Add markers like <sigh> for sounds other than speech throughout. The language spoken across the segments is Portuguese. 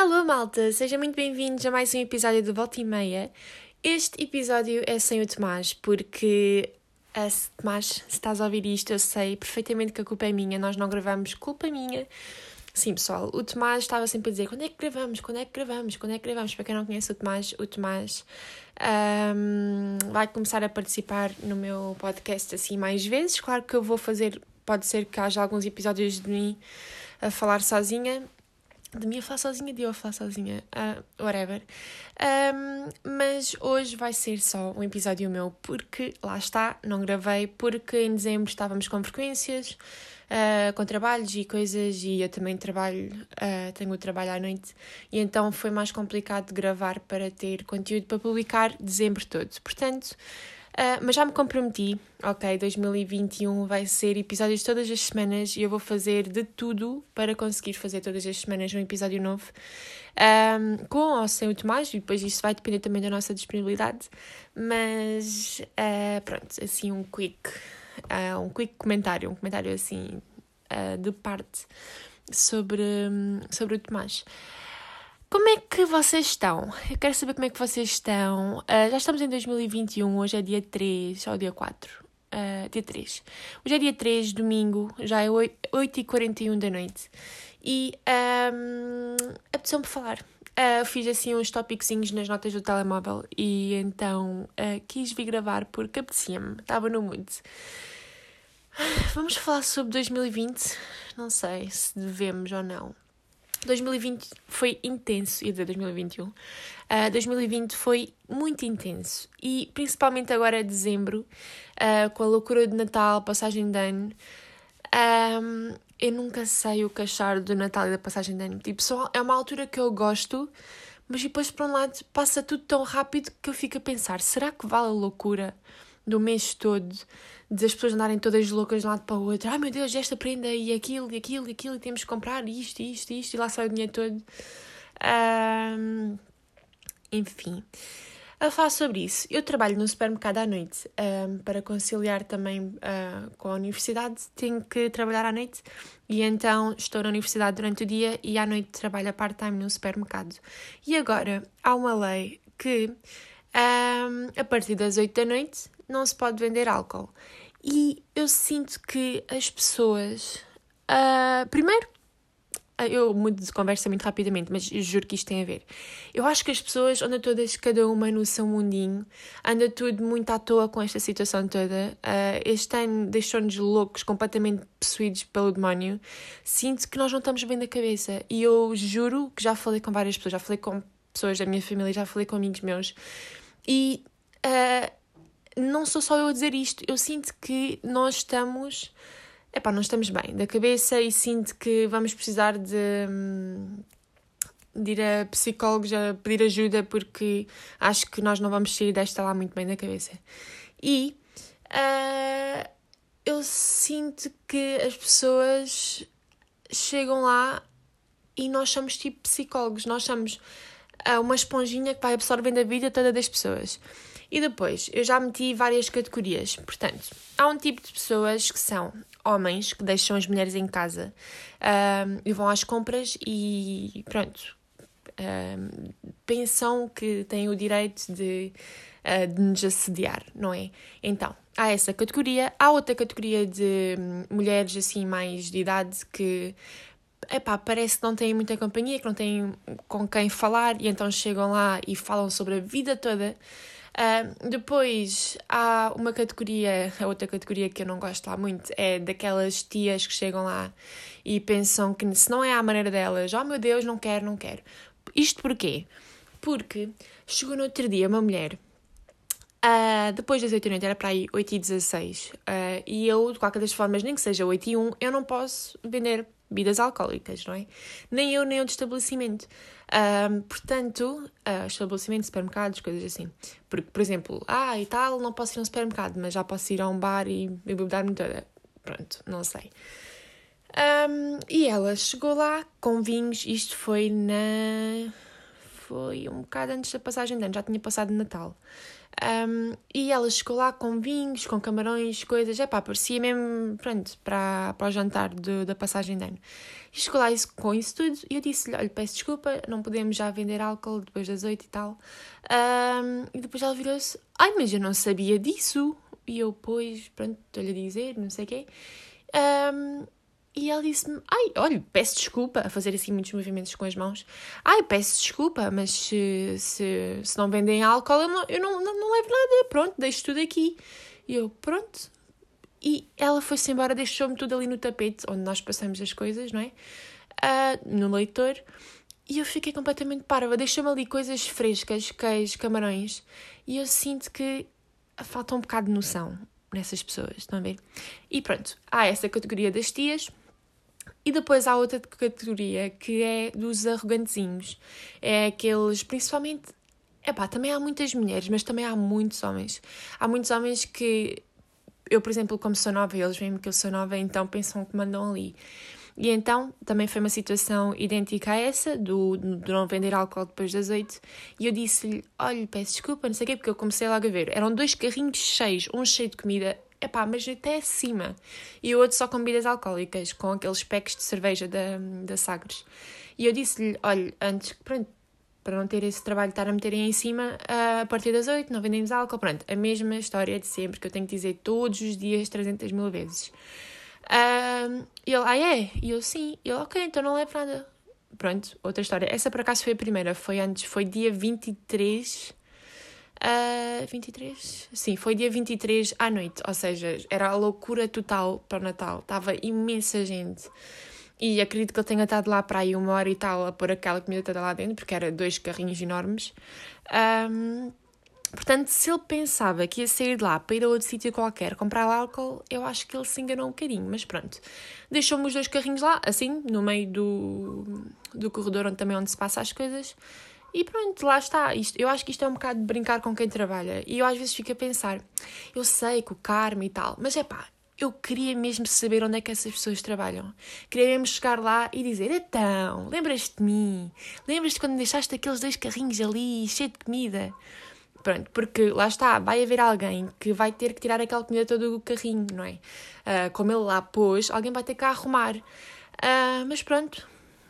Alô malta, sejam muito bem-vindos a mais um episódio do Volta e Meia. Este episódio é sem o Tomás, porque a Tomás, se estás a ouvir isto, eu sei perfeitamente que a culpa é minha, nós não gravamos, culpa minha. Sim, pessoal, o Tomás estava sempre a dizer quando é que gravamos, quando é que gravamos, quando é que gravamos. Para quem não conhece o Tomás, o Tomás um, vai começar a participar no meu podcast assim mais vezes. Claro que eu vou fazer, pode ser que haja alguns episódios de mim a falar sozinha, de mim a falar sozinha, de eu a falar sozinha, uh, whatever. Um, mas hoje vai ser só um episódio meu, porque lá está, não gravei, porque em dezembro estávamos com frequências, uh, com trabalhos e coisas, e eu também trabalho, uh, tenho o trabalho à noite, e então foi mais complicado de gravar para ter conteúdo para publicar dezembro todo. Portanto. Uh, mas já me comprometi, ok, 2021 vai ser episódios todas as semanas e eu vou fazer de tudo para conseguir fazer todas as semanas um episódio novo, um, com ou sem o Tomás, e depois isso vai depender também da nossa disponibilidade, mas uh, pronto, assim um quick, uh, um quick comentário, um comentário assim de parte sobre, sobre o Tomás. Como é que vocês estão? Eu quero saber como é que vocês estão. Uh, já estamos em 2021, hoje é dia 3, ou dia 4. Uh, dia 3. Hoje é dia 3, domingo, já é 8h41 da noite. E um, apeteceu-me falar. Uh, fiz assim uns tópicos nas notas do telemóvel e então quis vir gravar porque apetecia-me, estava no mood. Vamos falar sobre 2020? Não sei se devemos ou não. 2020 foi intenso, ia dizer 2021. Uh, 2020 foi muito intenso e principalmente agora dezembro, uh, com a loucura de Natal, passagem de ano. Um, eu nunca sei o que achar do Natal e da passagem de ano. Tipo, só é uma altura que eu gosto, mas depois, por um lado, passa tudo tão rápido que eu fico a pensar: será que vale a loucura do mês todo? de as pessoas andarem todas loucas de um lado para o outro. Ai meu Deus, esta prenda e aquilo e aquilo e aquilo e temos que comprar isto, isto, isto e lá sai o dinheiro todo. Um, enfim, a falar sobre isso. Eu trabalho no supermercado à noite um, para conciliar também uh, com a universidade. Tenho que trabalhar à noite e então estou na universidade durante o dia e à noite trabalho a part-time no supermercado. E agora há uma lei que um, a partir das 8 da noite não se pode vender álcool. E eu sinto que as pessoas. Uh, primeiro, eu mudo de conversa muito rapidamente, mas juro que isto tem a ver. Eu acho que as pessoas andam todas, cada uma no seu mundinho, anda tudo muito à toa com esta situação toda. Uh, este ano deixou-nos loucos, completamente possuídos pelo demónio. Sinto que nós não estamos bem da cabeça. E eu juro que já falei com várias pessoas, já falei com pessoas da minha família, já falei com amigos meus. E uh, não sou só eu a dizer isto, eu sinto que nós estamos. Epá, não estamos bem da cabeça e sinto que vamos precisar de, hum, de ir a psicólogos a pedir ajuda porque acho que nós não vamos sair desta lá muito bem da cabeça. E uh, eu sinto que as pessoas chegam lá e nós somos tipo psicólogos, nós somos uh, uma esponjinha que vai absorvendo a vida toda das pessoas. E depois, eu já meti várias categorias. Portanto, há um tipo de pessoas que são homens que deixam as mulheres em casa um, e vão às compras e pronto. Um, pensam que têm o direito de, uh, de nos assediar, não é? Então, há essa categoria. Há outra categoria de mulheres assim mais de idade que epá, parece que não têm muita companhia, que não têm com quem falar e então chegam lá e falam sobre a vida toda Uh, depois há uma categoria, a outra categoria que eu não gosto lá muito é daquelas tias que chegam lá e pensam que se não é à maneira delas, oh meu Deus, não quero, não quero. Isto porquê? Porque chegou no outro dia uma mulher, uh, depois das 8 da noite, era para aí 8 e 16, uh, e eu, de qualquer das formas, nem que seja 8 e 1, eu não posso vender bebidas alcoólicas, não é? Nem eu, nem o de estabelecimento. Um, portanto, uh, estabelecimento, supermercados, coisas assim. Porque, por exemplo, ah, e tal, não posso ir a um supermercado, mas já posso ir a um bar e beber-me toda. Pronto, não sei. Um, e ela chegou lá com vinhos, isto foi na. foi um bocado antes da passagem de ano, já tinha passado Natal. Um, e ela chegou lá com vinhos, com camarões, coisas. É pá, parecia mesmo, pronto, para, para o jantar de, da passagem de ano. E chegou lá isso, com isso tudo e eu disse-lhe: olha, peço desculpa, não podemos já vender álcool depois das oito e tal. Um, e depois ela virou-se: ai, mas eu não sabia disso. E eu, pois, pronto, estou-lhe a dizer, não sei o quê. Um, e ela disse-me: Ai, olha, peço desculpa, a fazer assim muitos movimentos com as mãos. Ai, peço desculpa, mas se, se, se não vendem álcool, eu, não, eu não, não, não levo nada. Pronto, deixo tudo aqui. E eu, pronto. E ela foi-se embora, deixou-me tudo ali no tapete, onde nós passamos as coisas, não é? Uh, no leitor. E eu fiquei completamente parva. Deixou-me ali coisas frescas, queijo, camarões. E eu sinto que falta um bocado de noção nessas pessoas, estão a ver? E pronto, há essa categoria das tias e depois há outra categoria que é dos arrogantezinhos. É aqueles, principalmente. Epá, também há muitas mulheres, mas também há muitos homens. Há muitos homens que. Eu, por exemplo, como sou nova, eles veem-me que eu sou nova, então pensam que mandam ali. E então também foi uma situação idêntica a essa, do, do não vender álcool depois das oito. E eu disse-lhe: Olha, peço desculpa, não sei o quê, porque eu comecei logo a ver. Eram dois carrinhos cheios, um cheio de comida epá, mas até acima. E o outro só com bebidas alcoólicas, com aqueles packs de cerveja da, da Sagres. E eu disse-lhe, olha, antes, pronto, para não ter esse trabalho de estar a meterem em cima, a partir das 8 não vendemos álcool, pronto, a mesma história de sempre, que eu tenho que dizer todos os dias 300 mil vezes. Uh, ele, ah é? E eu, sim. E ele, ok, então não levo nada. Pronto, outra história. Essa por acaso foi a primeira, foi antes, foi dia 23 Uh, 23? Sim, foi dia 23 à noite, ou seja, era a loucura total para o Natal. Estava imensa gente. E acredito que ele tenha estado lá para aí uma hora e tal a pôr aquela comida toda lá dentro, porque era dois carrinhos enormes. Um, portanto, se ele pensava que ia sair de lá para ir a outro sítio qualquer comprar álcool, eu acho que ele se enganou um bocadinho, mas pronto. Deixou-me os dois carrinhos lá, assim, no meio do, do corredor onde também é onde se passa as coisas. E pronto, lá está. Isto, eu acho que isto é um bocado de brincar com quem trabalha. E eu às vezes fico a pensar, eu sei que o karma e tal, mas é pá, eu queria mesmo saber onde é que essas pessoas trabalham. Queria mesmo chegar lá e dizer: Então, lembras-te de mim? Lembras-te quando deixaste aqueles dois carrinhos ali, cheio de comida? Pronto, porque lá está, vai haver alguém que vai ter que tirar aquela comida toda do carrinho, não é? Uh, como ele lá pôs, alguém vai ter que arrumar. Uh, mas pronto,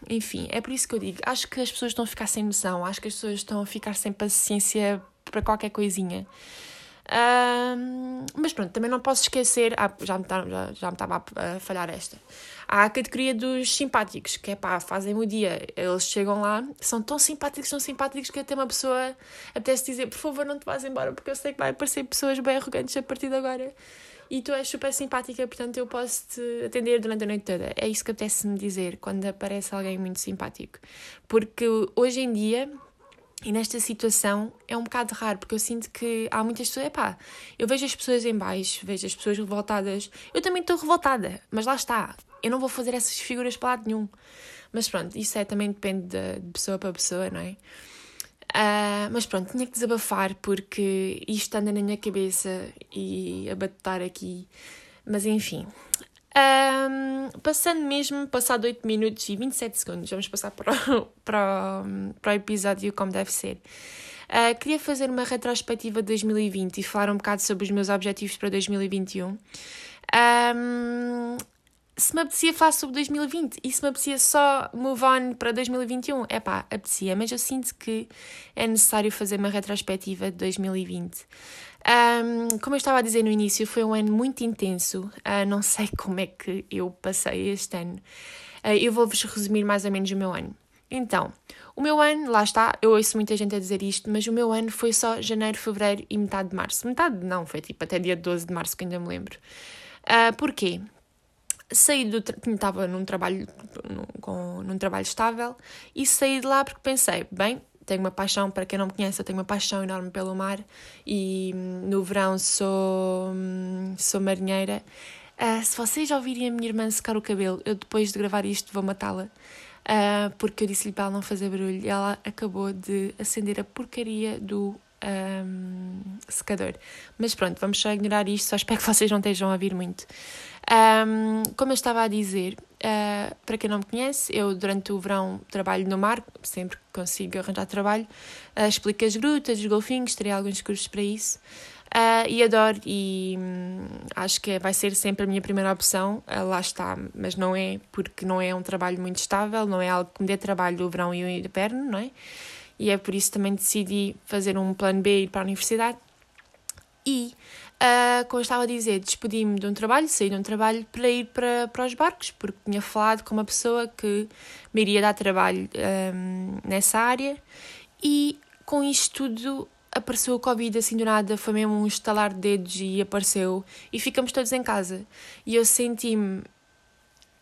enfim, é por isso que eu digo. Acho que as pessoas estão a ficar sem noção, acho que as pessoas estão a ficar sem paciência para qualquer coisinha. Um, mas pronto, também não posso esquecer. Ah, já, me tá, estava a falhar esta. Há a categoria dos simpáticos, que é pá, fazem o dia. Eles chegam lá, são tão simpáticos, tão simpáticos que até uma pessoa apetece dizer: por favor, não te vás embora, porque eu sei que vai aparecer pessoas bem arrogantes a partir de agora e tu és super simpática, portanto eu posso te atender durante a noite toda. É isso que apetece-me dizer quando aparece alguém muito simpático. Porque hoje em dia, e nesta situação, é um bocado raro, porque eu sinto que há muitas pessoas. Epá, eu vejo as pessoas em baixo, vejo as pessoas revoltadas. Eu também estou revoltada, mas lá está. Eu não vou fazer essas figuras para lado nenhum. Mas pronto, isso é, também depende de, pessoa para pessoa, não é? Uh, mas pronto, tinha que desabafar porque isto anda na minha cabeça e a bater aqui. Mas enfim. Um, passando mesmo, passado 8 minutos e 27 segundos, vamos passar para o, <laughs> para o, para o episódio como deve ser. Uh, queria fazer uma retrospectiva de 2020 e falar um bocado sobre os meus objetivos para 2021. Um, se me apetecia falar sobre 2020 e se me apetecia só move on para 2021, é pá, apetecia, mas eu sinto que é necessário fazer uma retrospectiva de 2020. Um, como eu estava a dizer no início, foi um ano muito intenso, uh, não sei como é que eu passei este ano. Uh, eu vou-vos resumir mais ou menos o meu ano. Então, o meu ano, lá está, eu ouço muita gente a dizer isto, mas o meu ano foi só janeiro, fevereiro e metade de março. Metade não, foi tipo até dia 12 de março que ainda me lembro. Uh, porquê? Saí do estava num trabalho num, com, num trabalho estável e saí de lá porque pensei bem tenho uma paixão para quem não me conhece eu tenho uma paixão enorme pelo mar e hum, no verão sou hum, sou marinheira uh, se vocês ouvirem a minha irmã secar o cabelo eu depois de gravar isto vou matá-la uh, porque eu disse-lhe para ela não fazer barulho e ela acabou de acender a porcaria do um, secador. Mas pronto, vamos só ignorar isto, só espero que vocês não estejam a ouvir muito. Um, como eu estava a dizer, uh, para quem não me conhece, eu durante o verão trabalho no mar, sempre que consigo arranjar trabalho, uh, explico as grutas, os golfinhos, terei alguns cursos para isso. Uh, e adoro e hum, acho que vai ser sempre a minha primeira opção, uh, lá está, mas não é porque não é um trabalho muito estável, não é algo que me dê trabalho o verão e o inverno, não é? E é por isso também decidi fazer um plano B e ir para a universidade. E, uh, como eu estava a dizer, despedi-me de um trabalho, saí de um trabalho para ir para, para os barcos, porque tinha falado com uma pessoa que me iria dar trabalho um, nessa área e com isto tudo apareceu o Covid assim do nada, foi mesmo um estalar de dedos e apareceu e ficamos todos em casa. E eu senti-me,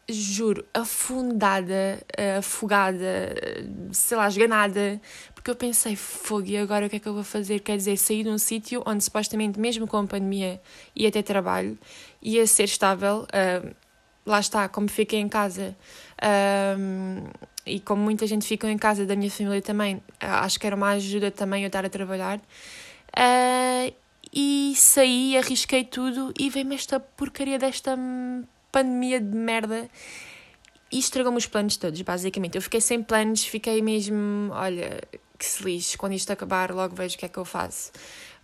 juro, afundada, afogada, sei lá, esganada, porque eu pensei, fogo, e agora o que é que eu vou fazer? Quer dizer, sair de um sítio onde supostamente, mesmo com a pandemia, ia ter trabalho, ia ser estável, uh, lá está, como fiquei em casa. Uh, e como muita gente ficou em casa da minha família também, acho que era uma ajuda também eu estar a trabalhar. Uh, e saí, arrisquei tudo e veio-me esta porcaria desta pandemia de merda e estragou-me os planos todos, basicamente. Eu fiquei sem planos, fiquei mesmo, olha, que se lixe, quando isto acabar, logo vejo o que é que eu faço.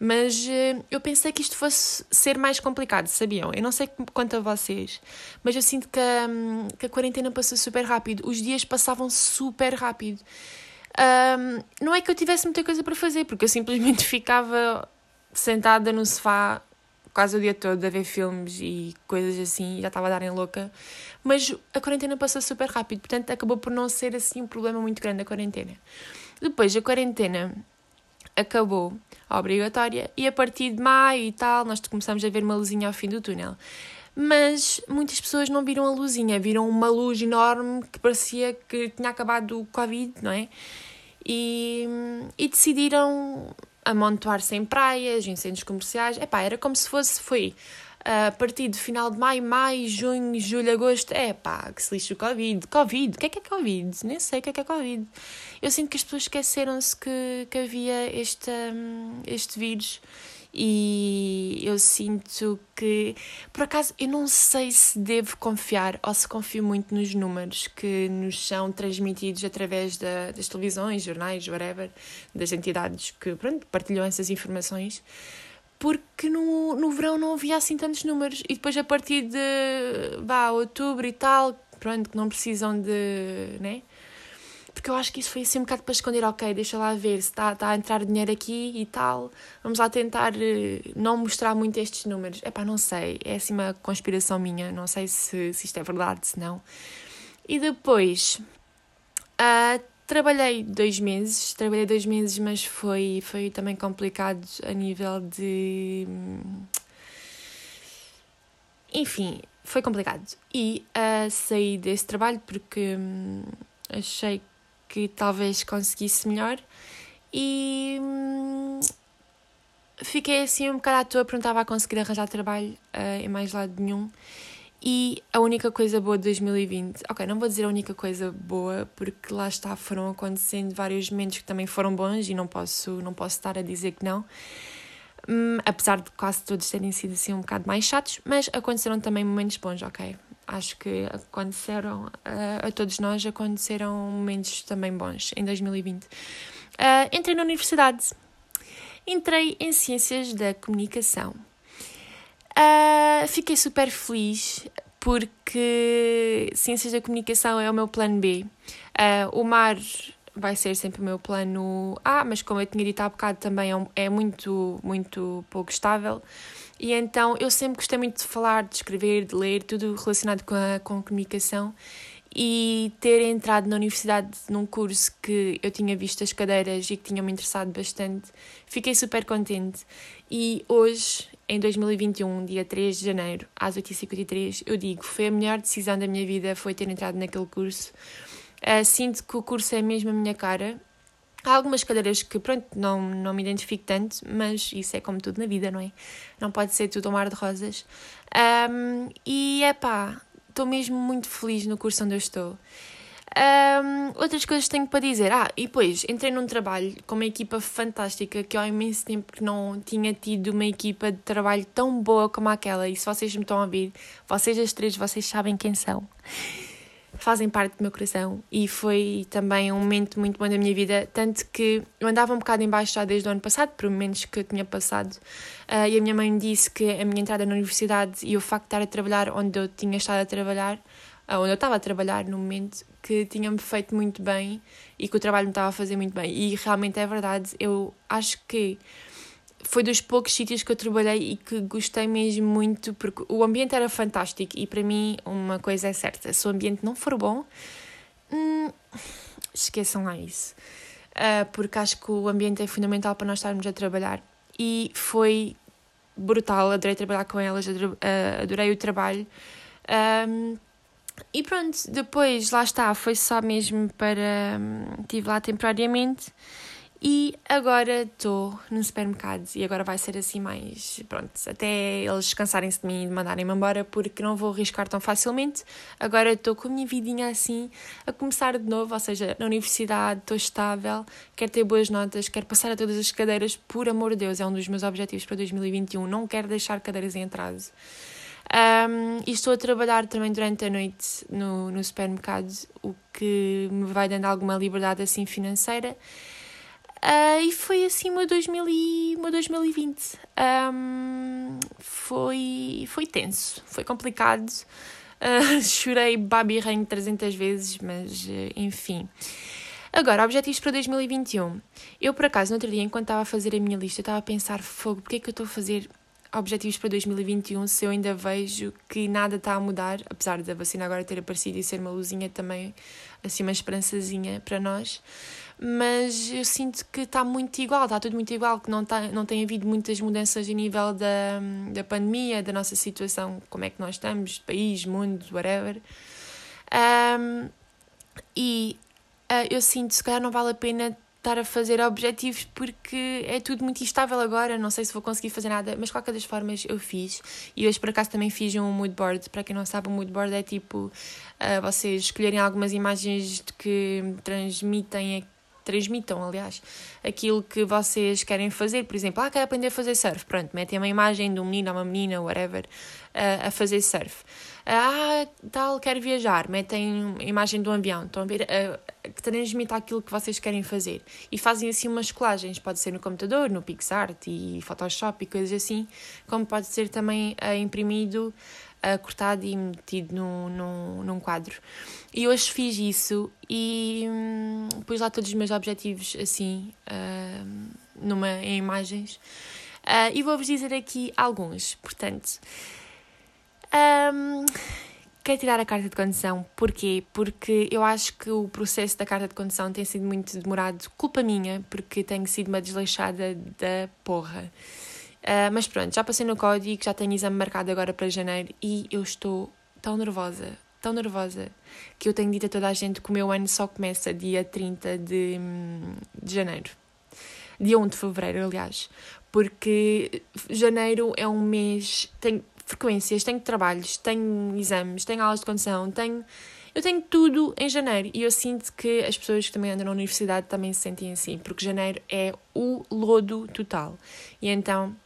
Mas uh, eu pensei que isto fosse ser mais complicado, sabiam? Eu não sei quanto a vocês, mas eu sinto que, um, que a quarentena passou super rápido. Os dias passavam super rápido. Um, não é que eu tivesse muita coisa para fazer, porque eu simplesmente <laughs> ficava sentada no sofá quase o dia todo a ver filmes e coisas assim, já estava a darem louca. Mas a quarentena passou super rápido, portanto acabou por não ser assim um problema muito grande a quarentena. Depois a quarentena acabou obrigatória e a partir de maio e tal nós começamos a ver uma luzinha ao fim do túnel. Mas muitas pessoas não viram a luzinha, viram uma luz enorme que parecia que tinha acabado o Covid, não é? E, e decidiram amontoar-se em praias, em centros comerciais. Epá, era como se fosse, foi a partir do final de maio, maio, junho, julho, agosto, é que se lixe o Covid. Covid, o que é que é Covid? Nem sei o que é que é Covid. Eu sinto que as pessoas esqueceram-se que, que havia este, hum, este vírus e eu sinto que, por acaso, eu não sei se devo confiar ou se confio muito nos números que nos são transmitidos através da, das televisões, jornais, whatever, das entidades que pronto, partilham essas informações porque no, no verão não havia assim tantos números. E depois a partir de vá, outubro e tal, pronto, que não precisam de. né? Porque eu acho que isso foi assim um bocado para esconder, ok, deixa lá ver se está, está a entrar dinheiro aqui e tal. Vamos lá tentar eh, não mostrar muito estes números. É pá, não sei, é assim uma conspiração minha, não sei se, se isto é verdade, se não. E depois. Uh, Trabalhei dois meses, trabalhei dois meses, mas foi, foi também complicado a nível de. Enfim, foi complicado. E uh, saí desse trabalho porque um, achei que talvez conseguisse melhor e um, fiquei assim um bocado à toa, perguntava a conseguir arranjar trabalho uh, em mais lado nenhum. E a única coisa boa de 2020, ok, não vou dizer a única coisa boa, porque lá está, foram acontecendo vários momentos que também foram bons e não posso, não posso estar a dizer que não. Hum, apesar de quase todos terem sido assim um bocado mais chatos, mas aconteceram também momentos bons, ok? Acho que aconteceram, uh, a todos nós aconteceram momentos também bons em 2020. Uh, eh, entrei na universidade, entrei em Ciências da Comunicação. Uh, fiquei super feliz porque Ciências da Comunicação é o meu plano B. O mar vai ser sempre o meu plano A, mas como eu tinha dito há bocado também é, um, é muito, muito pouco estável. E então eu sempre gostei muito de falar, de escrever, de ler, tudo relacionado com a, com a comunicação. E ter entrado na universidade num curso que eu tinha visto as cadeiras e que tinha-me interessado bastante, fiquei super contente. E hoje em 2021, dia 3 de janeiro, às 8h53, eu digo, foi a melhor decisão da minha vida, foi ter entrado naquele curso. Uh, sinto que o curso é mesmo a minha cara. Há algumas cadeiras que, pronto, não, não me identifico tanto, mas isso é como tudo na vida, não é? Não pode ser tudo um mar de rosas. Um, e, é pá, estou mesmo muito feliz no curso onde eu estou. Um, outras coisas tenho para dizer. Ah, e depois entrei num trabalho com uma equipa fantástica que há imenso tempo que não tinha tido uma equipa de trabalho tão boa como aquela. E se vocês me estão a ouvir, vocês as três, vocês sabem quem são. Fazem parte do meu coração e foi também um momento muito bom da minha vida. Tanto que eu andava um bocado embaixo já desde o ano passado, por momentos que eu tinha passado. Uh, e a minha mãe disse que a minha entrada na universidade e o facto de estar a trabalhar onde eu tinha estado a trabalhar onde eu estava a trabalhar no momento, que tinha-me feito muito bem e que o trabalho me estava a fazer muito bem. E realmente é verdade, eu acho que foi dos poucos sítios que eu trabalhei e que gostei mesmo muito, porque o ambiente era fantástico e para mim uma coisa é certa: se o ambiente não for bom, hum, esqueçam lá isso. Uh, porque acho que o ambiente é fundamental para nós estarmos a trabalhar. E foi brutal, adorei trabalhar com elas, ah, adorei o trabalho. Um, e pronto, depois lá está, foi só mesmo para. Estive lá temporariamente e agora estou no supermercado e agora vai ser assim mais. Pronto, até eles descansarem-se de mim e mandarem-me embora porque não vou arriscar tão facilmente. Agora estou com a minha vidinha assim a começar de novo, ou seja, na universidade estou estável, quero ter boas notas, quero passar a todas as cadeiras, por amor de Deus, é um dos meus objetivos para 2021. Não quero deixar cadeiras em atraso. Um, e estou a trabalhar também durante a noite no, no supermercado, o que me vai dando alguma liberdade assim financeira. Uh, e foi assim o meu, 2000 e, meu 2020. Um, foi, foi tenso, foi complicado. Uh, <laughs> chorei babi rain 300 vezes, mas uh, enfim. Agora, objetivos para 2021. Eu, por acaso, no outro dia, enquanto estava a fazer a minha lista, estava a pensar: fogo, porque é que eu estou a fazer objetivos para 2021 se eu ainda vejo que nada está a mudar, apesar da vacina agora ter aparecido e ser uma luzinha também, assim, uma esperançazinha para nós. Mas eu sinto que está muito igual, está tudo muito igual, que não, tá, não tem havido muitas mudanças a nível da, da pandemia, da nossa situação, como é que nós estamos, país, mundo, whatever. Um, e uh, eu sinto, se calhar não vale a pena estar a fazer objetivos porque é tudo muito instável agora, não sei se vou conseguir fazer nada, mas de qualquer das formas eu fiz. E hoje por acaso também fiz um mood board. Para quem não sabe, um mood board é tipo uh, vocês escolherem algumas imagens que transmitem transmitam, aliás, aquilo que vocês querem fazer. Por exemplo, ah, quero aprender a fazer surf. Pronto, metem uma imagem de um menino ou uma menina, whatever, uh, a fazer surf. Ah, tal, quero viajar. Metem a imagem de um avião. Estão a ver? Uh, que transmita aquilo que vocês querem fazer. E fazem assim umas colagens, pode ser no computador, no PixArt e Photoshop e coisas assim, como pode ser também imprimido, uh, cortado e metido no, no, num quadro. E hoje fiz isso e hum, pus lá todos os meus objetivos assim, uh, numa, em imagens. Uh, e vou-vos dizer aqui alguns, portanto. Um, Quero tirar a carta de condução. Porquê? Porque eu acho que o processo da carta de condução tem sido muito demorado. Culpa minha, porque tenho sido uma desleixada da porra. Uh, mas pronto, já passei no código, já tenho exame marcado agora para janeiro e eu estou tão nervosa, tão nervosa, que eu tenho dito a toda a gente que o meu ano só começa dia 30 de, de janeiro. Dia 1 de fevereiro, aliás. Porque janeiro é um mês. Tenho, frequências, tenho trabalhos, tenho exames, tenho aulas de condução, tenho. Eu tenho tudo em janeiro e eu sinto que as pessoas que também andam na universidade também se sentem assim, porque janeiro é o lodo total. E então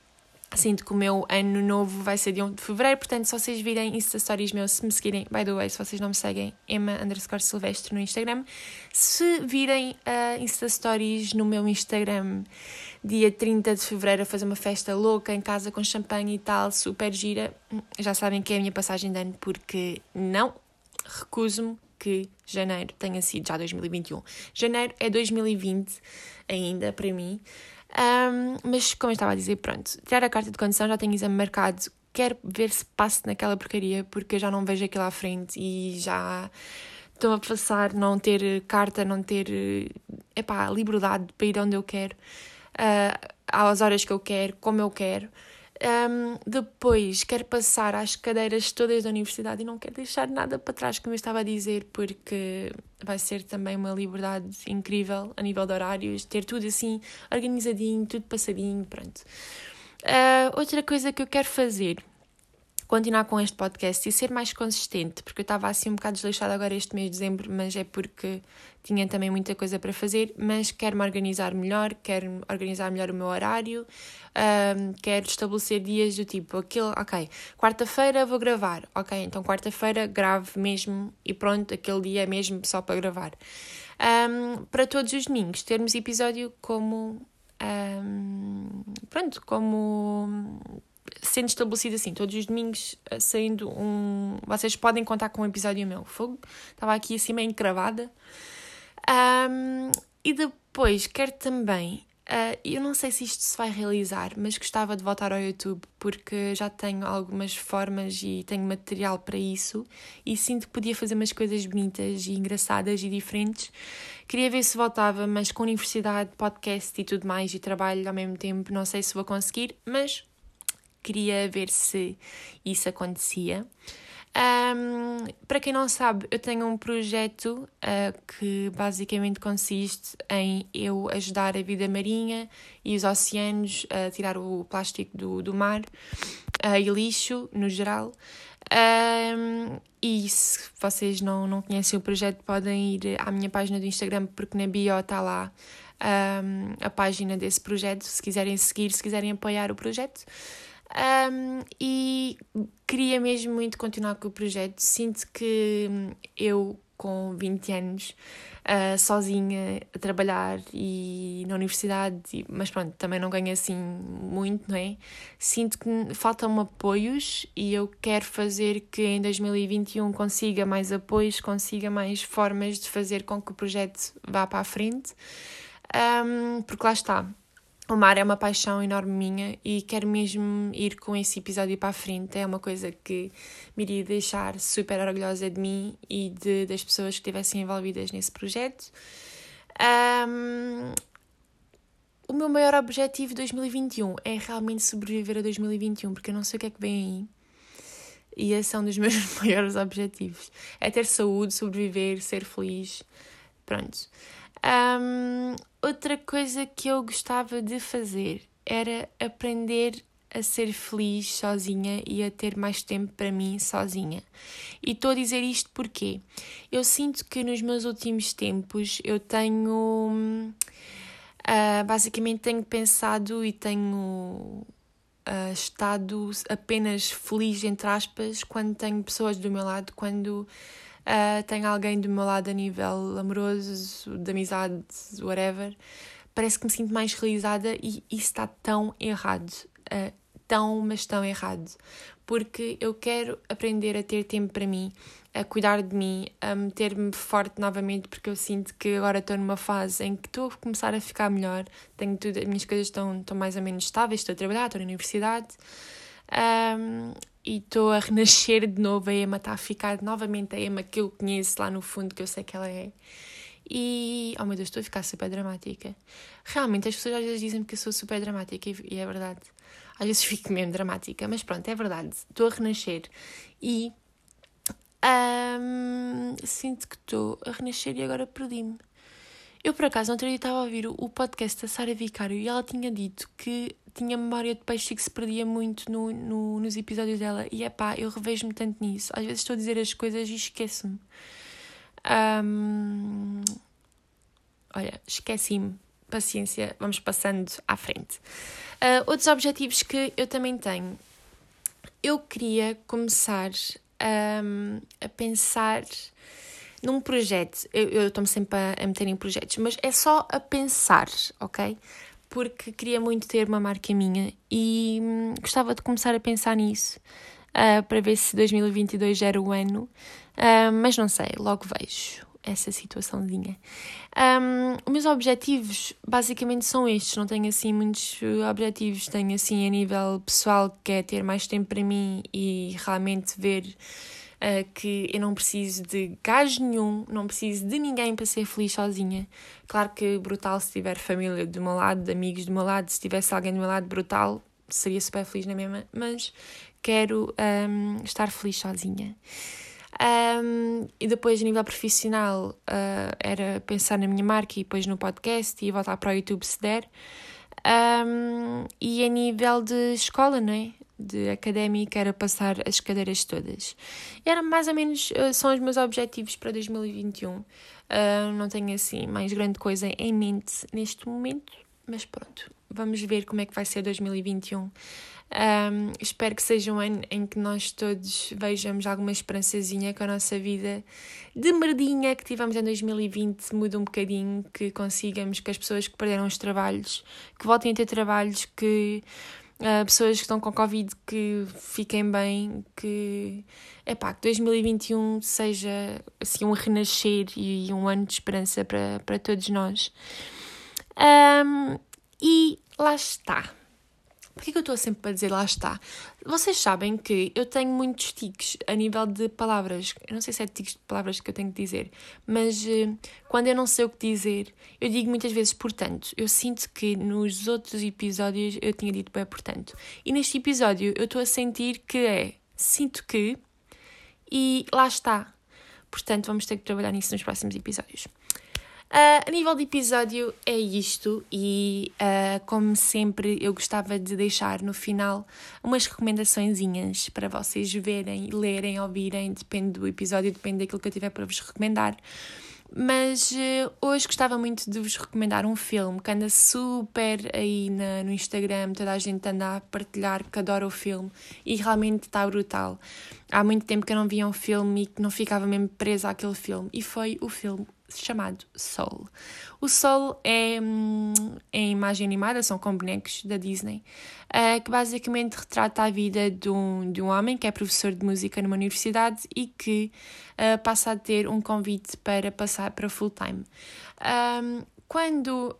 sinto que o meu ano novo vai ser de 1 de fevereiro, portanto, se vocês virem Insta Stories meus, se me seguirem, by the way, se vocês não me seguem, Emma underscore Silvestre no Instagram, se virem uh, Insta Stories no meu Instagram dia 30 de fevereiro a fazer uma festa louca em casa com champanhe e tal, super gira, hum, já sabem que é a minha passagem de ano, porque não recuso-me que janeiro tenha sido já 2021. Janeiro é 2020 ainda para mim. Um, mas, como eu estava a dizer, pronto, tirar a carta de condução, já tenho exame marcado, quero ver se passo naquela porcaria, porque eu já não vejo aquilo à frente e já estou a passar não ter carta, não ter epá, liberdade para ir onde eu quero, uh, às horas que eu quero, como eu quero. Um, depois quero passar às cadeiras todas da universidade e não quero deixar nada para trás, como eu estava a dizer, porque vai ser também uma liberdade incrível a nível de horários, ter tudo assim organizadinho, tudo passadinho, pronto. Uh, outra coisa que eu quero fazer continuar com este podcast e ser mais consistente, porque eu estava assim um bocado desleixada agora este mês de dezembro, mas é porque tinha também muita coisa para fazer, mas quero-me organizar melhor, quero organizar melhor o meu horário, um, quero estabelecer dias do tipo, aquele, ok, quarta-feira vou gravar, ok, então quarta-feira gravo mesmo e pronto, aquele dia é mesmo só para gravar. Um, para todos os domingos, termos episódio como. Um, pronto, como sendo estabelecido assim, todos os domingos eh, saindo um. Vocês podem contar com um episódio meu. Fogo. Estava aqui assim meio encravada. Um, e depois quero também. Uh, eu não sei se isto se vai realizar, mas gostava de voltar ao YouTube porque já tenho algumas formas e tenho material para isso e sinto que podia fazer umas coisas bonitas e engraçadas e diferentes. Queria ver se voltava, mas com universidade, podcast e tudo mais e trabalho ao mesmo tempo, não sei se vou conseguir, mas queria ver se isso acontecia. Um, para quem não sabe, eu tenho um projeto uh, que basicamente consiste em eu ajudar a vida marinha e os oceanos a tirar o plástico do, do mar uh, e lixo no geral. Um, e se vocês não, não conhecem o projeto, podem ir à minha página do Instagram, porque na bio está lá um, a página desse projeto, se quiserem seguir, se quiserem apoiar o projeto. Um, e queria mesmo muito continuar com o projeto. Sinto que eu, com 20 anos, uh, sozinha a trabalhar e na universidade, mas pronto, também não ganho assim muito, não é? Sinto que faltam apoios e eu quero fazer que em 2021 consiga mais apoios, consiga mais formas de fazer com que o projeto vá para a frente. Um, porque lá está, o mar é uma paixão enorme minha e quero mesmo ir com esse episódio para a frente. É uma coisa que me iria deixar super orgulhosa de mim e de, das pessoas que estivessem envolvidas nesse projeto. Um, o meu maior objetivo de 2021 é realmente sobreviver a 2021, porque eu não sei o que é que vem aí. E esse é um dos <laughs> meus maiores objetivos. É ter saúde, sobreviver, ser feliz. Pronto. Um, outra coisa que eu gostava de fazer era aprender a ser feliz sozinha e a ter mais tempo para mim sozinha. E estou a dizer isto porque eu sinto que nos meus últimos tempos eu tenho. Uh, basicamente tenho pensado e tenho uh, estado apenas feliz, entre aspas, quando tenho pessoas do meu lado, quando uh, tenho alguém do meu lado a nível amoroso, de amizade, whatever, parece que me sinto mais realizada e isso está tão errado. Uh, tão, mas tão errado. Porque eu quero aprender a ter tempo para mim, a cuidar de mim, a meter-me forte novamente, porque eu sinto que agora estou numa fase em que estou a começar a ficar melhor, tenho tudo, as minhas coisas estão, estão mais ou menos estáveis, estou a trabalhar, estou na universidade. Um, e estou a renascer de novo. A Emma está a ficar novamente a Emma que eu conheço lá no fundo, que eu sei que ela é. E, oh meu Deus, estou a ficar super dramática. Realmente, as pessoas às vezes dizem que eu sou super dramática e, é verdade. Às vezes <laughs> fico mesmo dramática, mas pronto, é verdade. Estou a renascer. E um, sinto que estou a renascer e agora perdi-me. Eu, por acaso, ontem estava a ouvir o podcast da Sara Vicário e ela tinha dito que tinha memória de peixe que se perdia muito no, no, nos episódios dela. E é pá, eu revejo-me tanto nisso. Às vezes estou a dizer as coisas e esqueço-me. Um, olha, esqueci-me. Paciência, vamos passando à frente. Uh, outros objetivos que eu também tenho. Eu queria começar um, a pensar num projeto, eu estou-me sempre a, a, meter em projetos, mas é só a pensar, ok? Porque queria muito ter uma marca minha e hum, gostava de começar a pensar nisso uh, para ver se 2022 já era o ano, uh, mas não sei, logo vejo essa situaçãozinha. Um, os meus objetivos basicamente são estes, não tenho assim muitos objetivos, tenho assim a nível pessoal que é ter mais tempo para mim e realmente ver uh, que eu não preciso de gajo nenhum, não preciso de ninguém para ser feliz sozinha. Claro que brutal se tiver família do meu lado, de amigos do meu lado, se tivesse alguém do meu lado, brutal, seria super feliz na mesma, mas quero um, estar feliz sozinha. Um, e depois, a nível profissional, uh, era pensar na minha marca e depois no podcast e voltar para o YouTube se der. Um, e a nível de escola, não é? De académica era passar as cadeiras todas. E era mais ou menos, uh, são os meus objetivos para 2021. Uh, não tenho assim mais grande coisa em mente neste momento, mas pronto, vamos ver como é que vai ser 2021. Um, espero que seja um ano em que nós todos vejamos alguma esperançazinha que a nossa vida de merdinha que tivemos em 2020 mude um bocadinho, que consigamos que as pessoas que perderam os trabalhos, que voltem a ter trabalhos, que uh, pessoas que estão com Covid que fiquem bem, que, epá, que 2021 seja assim, um renascer e um ano de esperança para, para todos nós. Um, e lá está. Por que eu estou sempre a dizer lá está? Vocês sabem que eu tenho muitos tiques a nível de palavras. Eu não sei se é tiques de palavras que eu tenho que dizer, mas uh, quando eu não sei o que dizer, eu digo muitas vezes portanto. Eu sinto que nos outros episódios eu tinha dito bem portanto. E neste episódio eu estou a sentir que é sinto que e lá está. Portanto, vamos ter que trabalhar nisso nos próximos episódios. Uh, a nível de episódio é isto, e uh, como sempre, eu gostava de deixar no final umas recomendaçõezinhas para vocês verem, lerem, ouvirem, depende do episódio, depende daquilo que eu tiver para vos recomendar. Mas uh, hoje gostava muito de vos recomendar um filme que anda super aí na, no Instagram, toda a gente anda a partilhar que adora o filme e realmente está brutal. Há muito tempo que eu não via um filme e que não ficava mesmo presa àquele filme, e foi o filme chamado Soul. O Soul é, hum, é imagem animada, são com bonecos da Disney, uh, que basicamente retrata a vida de um, de um homem que é professor de música numa universidade e que uh, passa a ter um convite para passar para full-time. Um, quando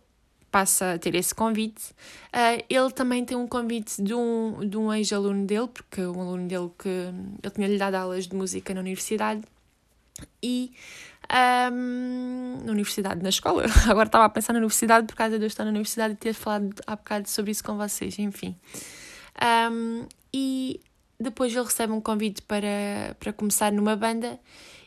passa a ter esse convite. Uh, ele também tem um convite de um, de um ex-aluno dele, porque um aluno dele que ele tinha-lhe dado aulas de música na universidade, e um, na universidade, na escola. <laughs> Agora estava a pensar na universidade por causa de eu estar na universidade e ter falado há bocado sobre isso com vocês, enfim. Um, e depois ele recebe um convite para, para começar numa banda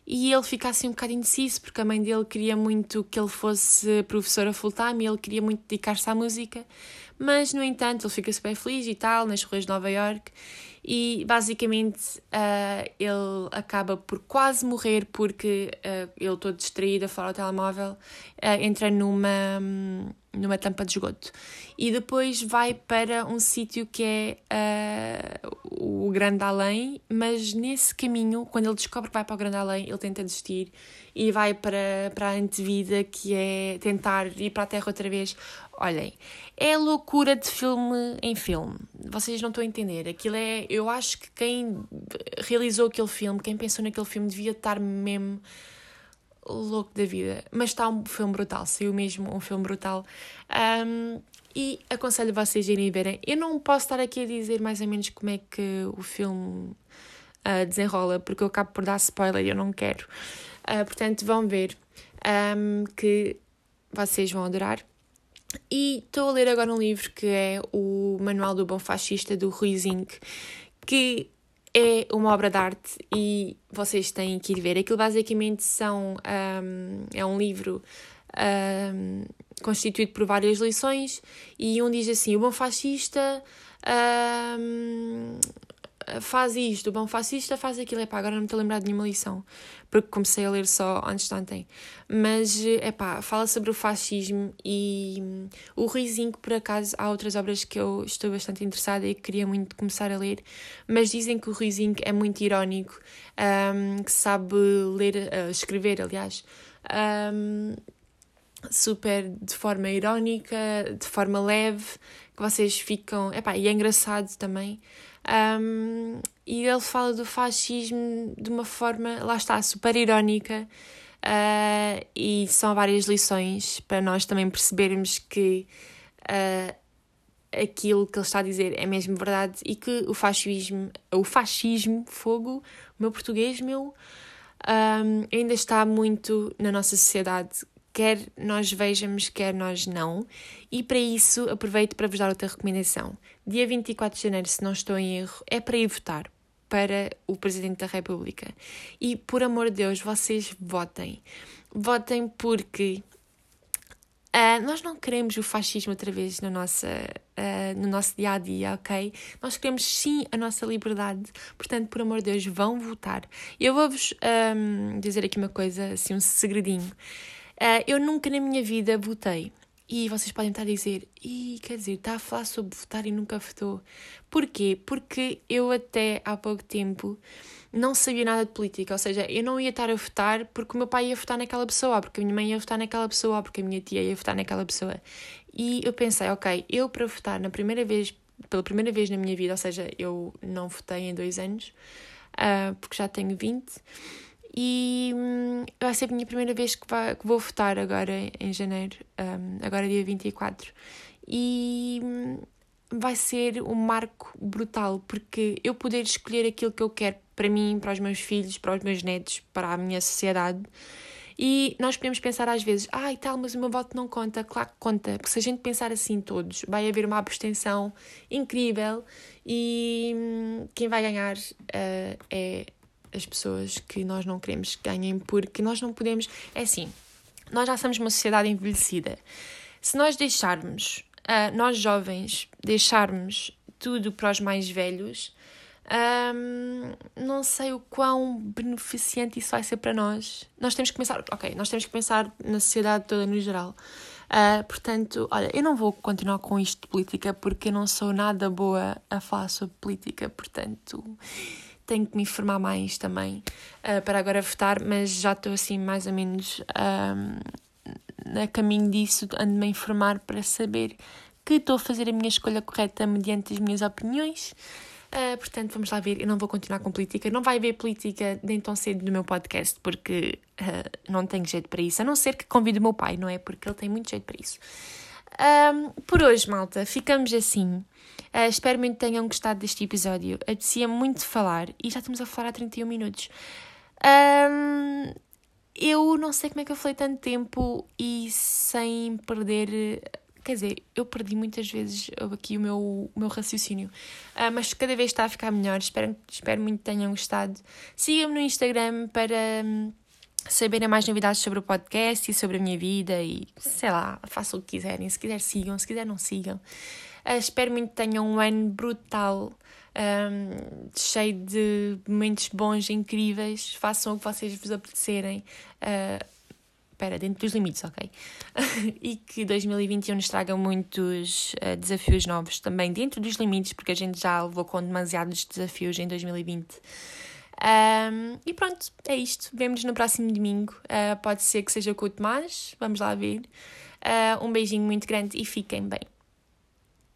e ele fica assim um bocado indeciso porque a mãe dele queria muito que ele fosse professora full-time e ele queria muito dedicar-se à música, mas no entanto ele fica super feliz e tal, nas ruas de Nova York e basicamente uh, ele acaba por quase morrer porque uh, ele todo distraído a falar o telemóvel uh, entra numa, numa tampa de esgoto e depois vai para um sítio que é o Grande Além, mas nesse caminho, quando ele descobre que vai para o Grande Além, ele tenta desistir e vai para, para a antevida que é tentar ir para a Terra outra vez. Olhem, é loucura de filme em filme. Vocês não estão a entender. Aquilo é. Eu acho que quem realizou aquele filme, quem pensou naquele filme, devia estar mesmo louco da vida. Mas está um filme brutal, saiu mesmo um filme brutal. Um, e aconselho vocês a irem verem. Eu não posso estar aqui a dizer mais ou menos como é que o filme uh, desenrola, porque eu acabo por dar spoiler e eu não quero. Uh, portanto, vão ver um, que vocês vão adorar. E estou a ler agora um livro que é o Manual do Bom Fascista, do Rui Zinck, que é uma obra de arte e vocês têm que ir ver. Aquilo basicamente são, um, é um livro um, constituído por várias lições e um diz assim, o bom fascista um, faz isto, bom fascista faz aquilo. Epá, agora não me estou a lembrar de nenhuma lição, porque comecei a ler só antes de ontem. Mas, epá, fala sobre o fascismo e hum, o Rizinho, por acaso, há outras obras que eu estou bastante interessada e que queria muito começar a ler, mas dizem que o Rizinho é muito irónico, um, que sabe ler, uh, escrever, aliás. Um, super de forma irónica, de forma leve, que vocês ficam. Epá, e é engraçado também. Um, e ele fala do fascismo de uma forma, lá está, super irónica. Uh, e são várias lições para nós também percebermos que uh, aquilo que ele está a dizer é mesmo verdade e que o fascismo, o fascismo, fogo, o meu português, meu, um, ainda está muito na nossa sociedade quer nós vejamos, quer nós não. E para isso, aproveito para vos dar outra recomendação. Dia 24 de janeiro, se não estou em erro, é para ir votar para o Presidente da República. E, por amor de Deus, vocês votem. Votem porque uh, nós não queremos o fascismo outra vez no, nossa, uh, no nosso dia a dia, ok? Nós queremos sim a nossa liberdade. Portanto, por amor de Deus, vão votar. Eu vou-vos um, dizer aqui uma coisa, assim, um segredinho. Uh, eu nunca na minha vida votei. E vocês podem estar a dizer, e quer dizer, está a falar sobre votar e nunca votou. Porquê? Porque eu até há pouco tempo não sabia nada de política, ou seja, eu não ia estar a votar porque o meu pai ia votar naquela pessoa, porque a minha mãe ia votar naquela pessoa, porque a minha tia ia votar naquela pessoa. E eu pensei, ok, eu para votar na primeira vez, pela primeira vez na minha vida, ou seja, eu não votei em dois anos, uh, porque já tenho 20, e hum, vai ser a minha primeira vez que, vai, que vou votar agora em janeiro, um, agora dia 24. E hum, vai ser um marco brutal, porque eu poder escolher aquilo que eu quero para mim, para os meus filhos, para os meus netos, para a minha sociedade. E nós podemos pensar às vezes, ah, tal, mas o meu voto não conta. Claro que conta, porque se a gente pensar assim todos, vai haver uma abstenção incrível e hum, quem vai ganhar uh, é as pessoas que nós não queremos que ganhem, porque nós não podemos. É assim, nós já somos uma sociedade envelhecida. Se nós deixarmos uh, nós jovens deixarmos tudo para os mais velhos, um, não sei o quão beneficente isso vai ser para nós. Nós temos que pensar, ok, nós temos que pensar na sociedade toda no geral. Uh, portanto, olha, eu não vou continuar com isto de política porque eu não sou nada boa a falar sobre política, portanto tenho que me informar mais também uh, para agora votar, mas já estou assim mais ou menos um, a caminho disso, ando-me a informar para saber que estou a fazer a minha escolha correta mediante as minhas opiniões. Uh, portanto, vamos lá ver. Eu não vou continuar com política. Não vai haver política nem tão cedo no meu podcast, porque uh, não tenho jeito para isso. A não ser que convide o meu pai, não é? Porque ele tem muito jeito para isso. Um, por hoje, malta, ficamos assim. Uh, espero muito que tenham gostado deste episódio. Apetecia muito falar e já estamos a falar há 31 minutos. Um, eu não sei como é que eu falei tanto tempo e sem perder. Quer dizer, eu perdi muitas vezes aqui o meu, o meu raciocínio, uh, mas cada vez está a ficar melhor. Espero, espero muito que tenham gostado. Sigam-me no Instagram para um, saberem mais novidades sobre o podcast e sobre a minha vida e sei lá, façam o que quiserem. Se quiser, sigam, se quiser, não sigam. Uh, espero muito que tenham um ano brutal um, cheio de momentos bons, incríveis. Façam o que vocês vos apetecerem. Uh, espera, dentro dos limites, ok? <laughs> e que 2021 nos traga muitos uh, desafios novos também dentro dos limites, porque a gente já levou com demasiados desafios em 2020. Um, e pronto, é isto. Vemo-nos no próximo domingo. Uh, pode ser que seja com o Tomás, vamos lá ver. Uh, um beijinho muito grande e fiquem bem.